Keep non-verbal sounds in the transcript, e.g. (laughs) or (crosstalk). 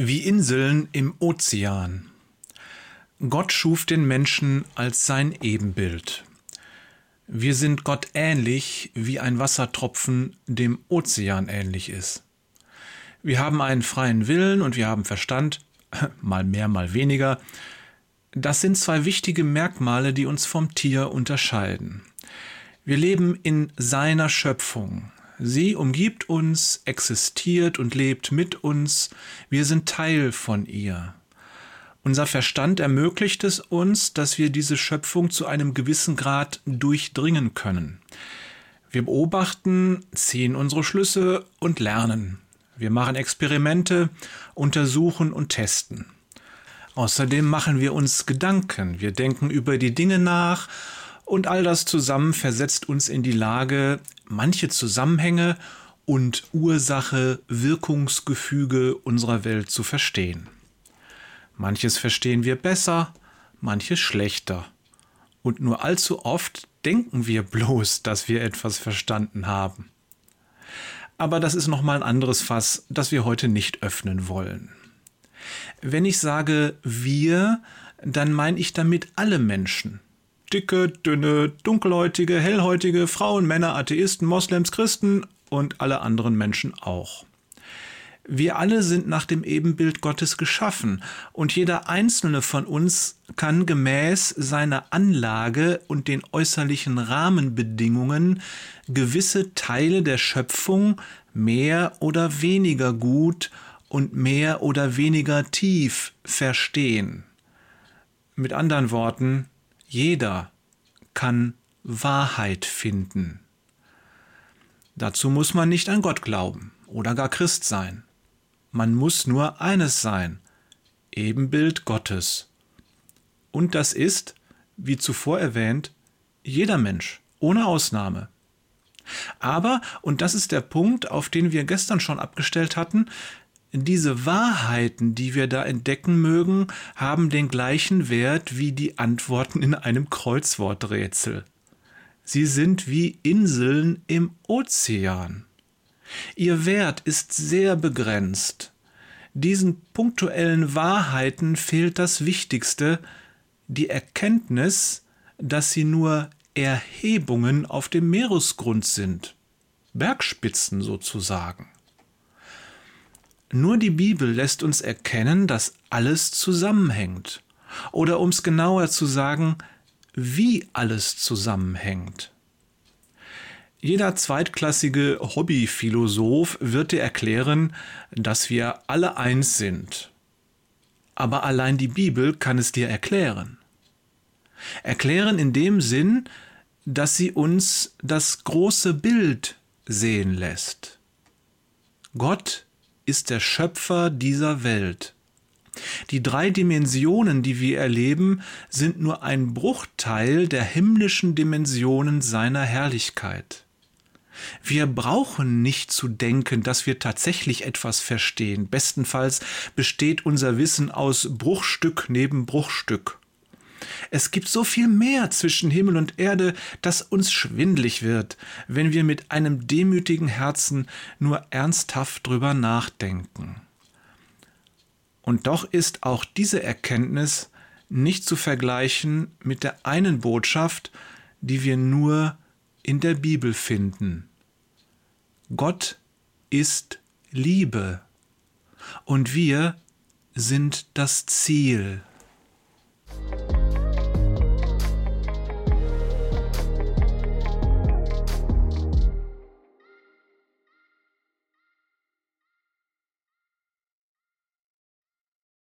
Wie Inseln im Ozean. Gott schuf den Menschen als sein Ebenbild. Wir sind Gott ähnlich, wie ein Wassertropfen dem Ozean ähnlich ist. Wir haben einen freien Willen und wir haben Verstand, (laughs) mal mehr, mal weniger. Das sind zwei wichtige Merkmale, die uns vom Tier unterscheiden. Wir leben in seiner Schöpfung. Sie umgibt uns, existiert und lebt mit uns. Wir sind Teil von ihr. Unser Verstand ermöglicht es uns, dass wir diese Schöpfung zu einem gewissen Grad durchdringen können. Wir beobachten, ziehen unsere Schlüsse und lernen. Wir machen Experimente, untersuchen und testen. Außerdem machen wir uns Gedanken, wir denken über die Dinge nach und all das zusammen versetzt uns in die Lage, manche Zusammenhänge und Ursache-Wirkungsgefüge unserer Welt zu verstehen. Manches verstehen wir besser, manches schlechter. Und nur allzu oft denken wir bloß, dass wir etwas verstanden haben. Aber das ist nochmal ein anderes Fass, das wir heute nicht öffnen wollen. Wenn ich sage wir, dann meine ich damit alle Menschen, dicke, dünne, dunkelhäutige, hellhäutige, Frauen, Männer, Atheisten, Moslems, Christen und alle anderen Menschen auch. Wir alle sind nach dem Ebenbild Gottes geschaffen und jeder einzelne von uns kann gemäß seiner Anlage und den äußerlichen Rahmenbedingungen gewisse Teile der Schöpfung mehr oder weniger gut und mehr oder weniger tief verstehen. Mit anderen Worten, jeder kann Wahrheit finden. Dazu muss man nicht an Gott glauben oder gar Christ sein. Man muss nur eines sein, Ebenbild Gottes. Und das ist, wie zuvor erwähnt, jeder Mensch, ohne Ausnahme. Aber, und das ist der Punkt, auf den wir gestern schon abgestellt hatten, diese Wahrheiten, die wir da entdecken mögen, haben den gleichen Wert wie die Antworten in einem Kreuzworträtsel. Sie sind wie Inseln im Ozean. Ihr Wert ist sehr begrenzt. Diesen punktuellen Wahrheiten fehlt das Wichtigste, die Erkenntnis, dass sie nur Erhebungen auf dem Meeresgrund sind, Bergspitzen sozusagen. Nur die Bibel lässt uns erkennen, dass alles zusammenhängt. Oder um es genauer zu sagen, wie alles zusammenhängt. Jeder zweitklassige Hobbyphilosoph wird dir erklären, dass wir alle eins sind. Aber allein die Bibel kann es dir erklären. Erklären in dem Sinn, dass sie uns das große Bild sehen lässt. Gott ist der Schöpfer dieser Welt. Die drei Dimensionen, die wir erleben, sind nur ein Bruchteil der himmlischen Dimensionen seiner Herrlichkeit. Wir brauchen nicht zu denken, dass wir tatsächlich etwas verstehen. Bestenfalls besteht unser Wissen aus Bruchstück neben Bruchstück. Es gibt so viel mehr zwischen Himmel und Erde, dass uns schwindlig wird, wenn wir mit einem demütigen Herzen nur ernsthaft drüber nachdenken. Und doch ist auch diese Erkenntnis nicht zu vergleichen mit der einen Botschaft, die wir nur in der Bibel finden. Gott ist Liebe und wir sind das Ziel.